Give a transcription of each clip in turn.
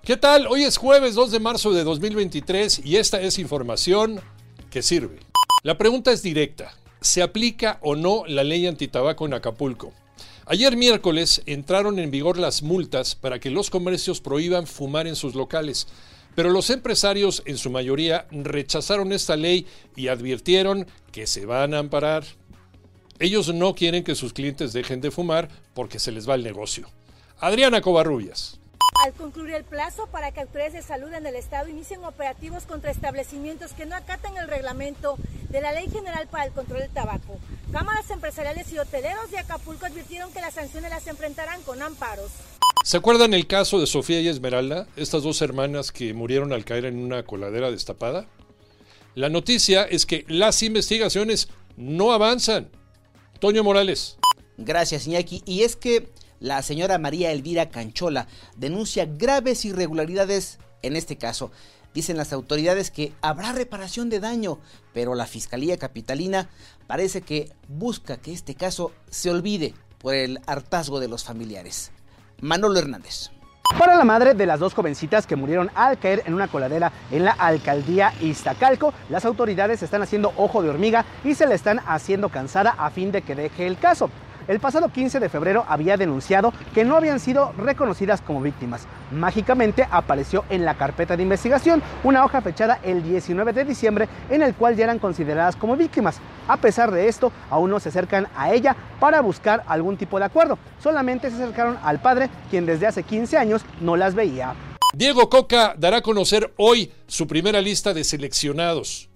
¿Qué tal? Hoy es jueves 2 de marzo de 2023 y esta es información que sirve. La pregunta es directa. ¿Se aplica o no la ley antitabaco en Acapulco? Ayer miércoles entraron en vigor las multas para que los comercios prohíban fumar en sus locales, pero los empresarios en su mayoría rechazaron esta ley y advirtieron que se van a amparar. Ellos no quieren que sus clientes dejen de fumar porque se les va el negocio. Adriana Covarrubias. Al concluir el plazo para que autoridades de salud en el Estado inicien operativos contra establecimientos que no acatan el reglamento de la Ley General para el Control del Tabaco, cámaras empresariales y hoteleros de Acapulco advirtieron que las sanciones las enfrentarán con amparos. ¿Se acuerdan el caso de Sofía y Esmeralda, estas dos hermanas que murieron al caer en una coladera destapada? La noticia es que las investigaciones no avanzan. Toño Morales. Gracias, Iñaki. Y es que la señora María Elvira Canchola denuncia graves irregularidades en este caso. Dicen las autoridades que habrá reparación de daño, pero la Fiscalía Capitalina parece que busca que este caso se olvide por el hartazgo de los familiares. Manolo Hernández. Para la madre de las dos jovencitas que murieron al caer en una coladera en la alcaldía Iztacalco, las autoridades están haciendo ojo de hormiga y se le están haciendo cansada a fin de que deje el caso el pasado 15 de febrero había denunciado que no habían sido reconocidas como víctimas. Mágicamente apareció en la carpeta de investigación una hoja fechada el 19 de diciembre en el cual ya eran consideradas como víctimas. A pesar de esto, aún no se acercan a ella para buscar algún tipo de acuerdo. Solamente se acercaron al padre, quien desde hace 15 años no las veía. Diego Coca dará a conocer hoy su primera lista de seleccionados.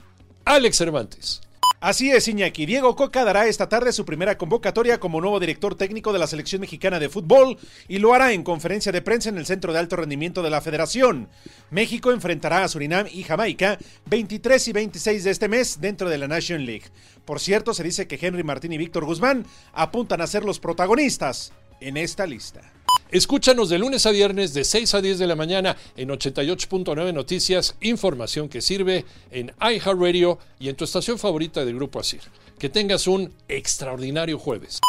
Alex Cervantes. Así es, Iñaki. Diego Coca dará esta tarde su primera convocatoria como nuevo director técnico de la selección mexicana de fútbol y lo hará en conferencia de prensa en el Centro de Alto Rendimiento de la Federación. México enfrentará a Surinam y Jamaica 23 y 26 de este mes dentro de la Nation League. Por cierto, se dice que Henry Martín y Víctor Guzmán apuntan a ser los protagonistas en esta lista. Escúchanos de lunes a viernes de 6 a 10 de la mañana en 88.9 Noticias, información que sirve en iHeartRadio y en tu estación favorita del Grupo Asir. Que tengas un extraordinario jueves.